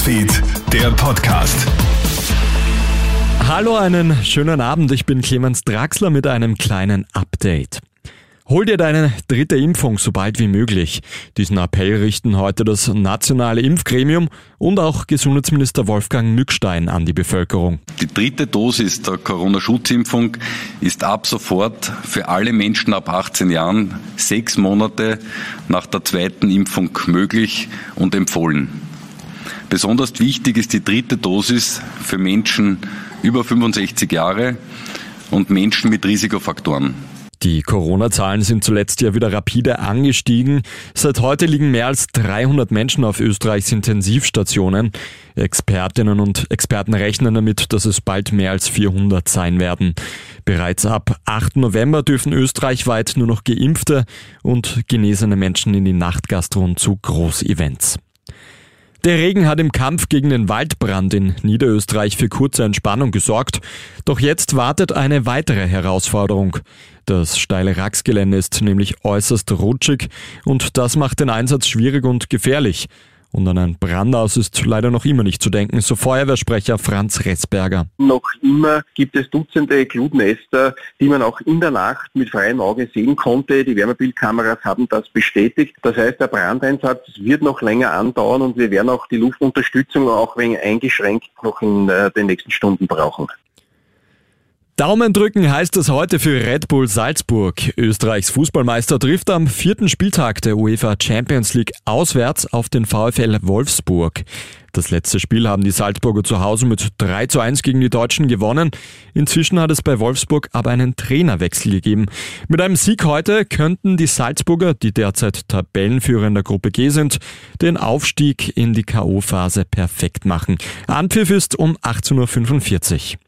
Newsfeed, der Podcast. Hallo, einen schönen Abend. Ich bin Clemens Draxler mit einem kleinen Update. Hol dir deine dritte Impfung so bald wie möglich. Diesen Appell richten heute das nationale Impfgremium und auch Gesundheitsminister Wolfgang Mückstein an die Bevölkerung. Die dritte Dosis der Corona-Schutzimpfung ist ab sofort für alle Menschen ab 18 Jahren sechs Monate nach der zweiten Impfung möglich und empfohlen. Besonders wichtig ist die dritte Dosis für Menschen über 65 Jahre und Menschen mit Risikofaktoren. Die Corona-Zahlen sind zuletzt ja wieder rapide angestiegen. Seit heute liegen mehr als 300 Menschen auf Österreichs Intensivstationen. Expertinnen und Experten rechnen damit, dass es bald mehr als 400 sein werden. Bereits ab 8. November dürfen österreichweit nur noch geimpfte und genesene Menschen in die Nachtgastro und zu Großevents. Der Regen hat im Kampf gegen den Waldbrand in Niederösterreich für kurze Entspannung gesorgt. Doch jetzt wartet eine weitere Herausforderung. Das steile Racksgelände ist nämlich äußerst rutschig und das macht den Einsatz schwierig und gefährlich. Und an ein Brandaus ist leider noch immer nicht zu denken, so Feuerwehrsprecher Franz Ressberger. Noch immer gibt es Dutzende Glutnester, die man auch in der Nacht mit freiem Auge sehen konnte. Die Wärmebildkameras haben das bestätigt. Das heißt, der Brandeinsatz wird noch länger andauern und wir werden auch die Luftunterstützung auch wegen eingeschränkt noch in äh, den nächsten Stunden brauchen. Daumen drücken heißt es heute für Red Bull Salzburg. Österreichs Fußballmeister trifft am vierten Spieltag der UEFA Champions League auswärts auf den VfL Wolfsburg. Das letzte Spiel haben die Salzburger zu Hause mit 3 zu 1 gegen die Deutschen gewonnen. Inzwischen hat es bei Wolfsburg aber einen Trainerwechsel gegeben. Mit einem Sieg heute könnten die Salzburger, die derzeit Tabellenführer in der Gruppe G sind, den Aufstieg in die K.O.-Phase perfekt machen. Anpfiff ist um 18.45 Uhr.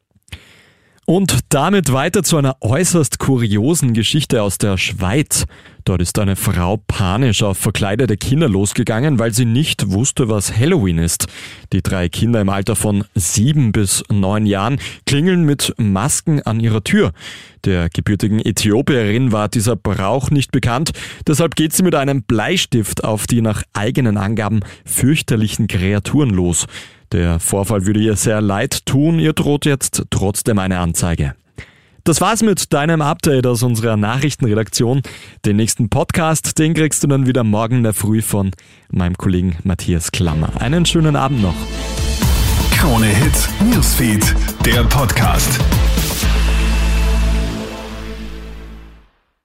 Und damit weiter zu einer äußerst kuriosen Geschichte aus der Schweiz. Dort ist eine Frau panisch auf verkleidete Kinder losgegangen, weil sie nicht wusste, was Halloween ist. Die drei Kinder im Alter von sieben bis neun Jahren klingeln mit Masken an ihrer Tür. Der gebürtigen Äthiopierin war dieser Brauch nicht bekannt, deshalb geht sie mit einem Bleistift auf die nach eigenen Angaben fürchterlichen Kreaturen los. Der Vorfall würde ihr sehr leid tun, ihr droht jetzt trotzdem eine Anzeige. Das war's mit deinem Update aus unserer Nachrichtenredaktion. Den nächsten Podcast, den kriegst du dann wieder morgen in der Früh von meinem Kollegen Matthias Klammer. Einen schönen Abend noch. Krone Hits, Newsfeed, der Podcast.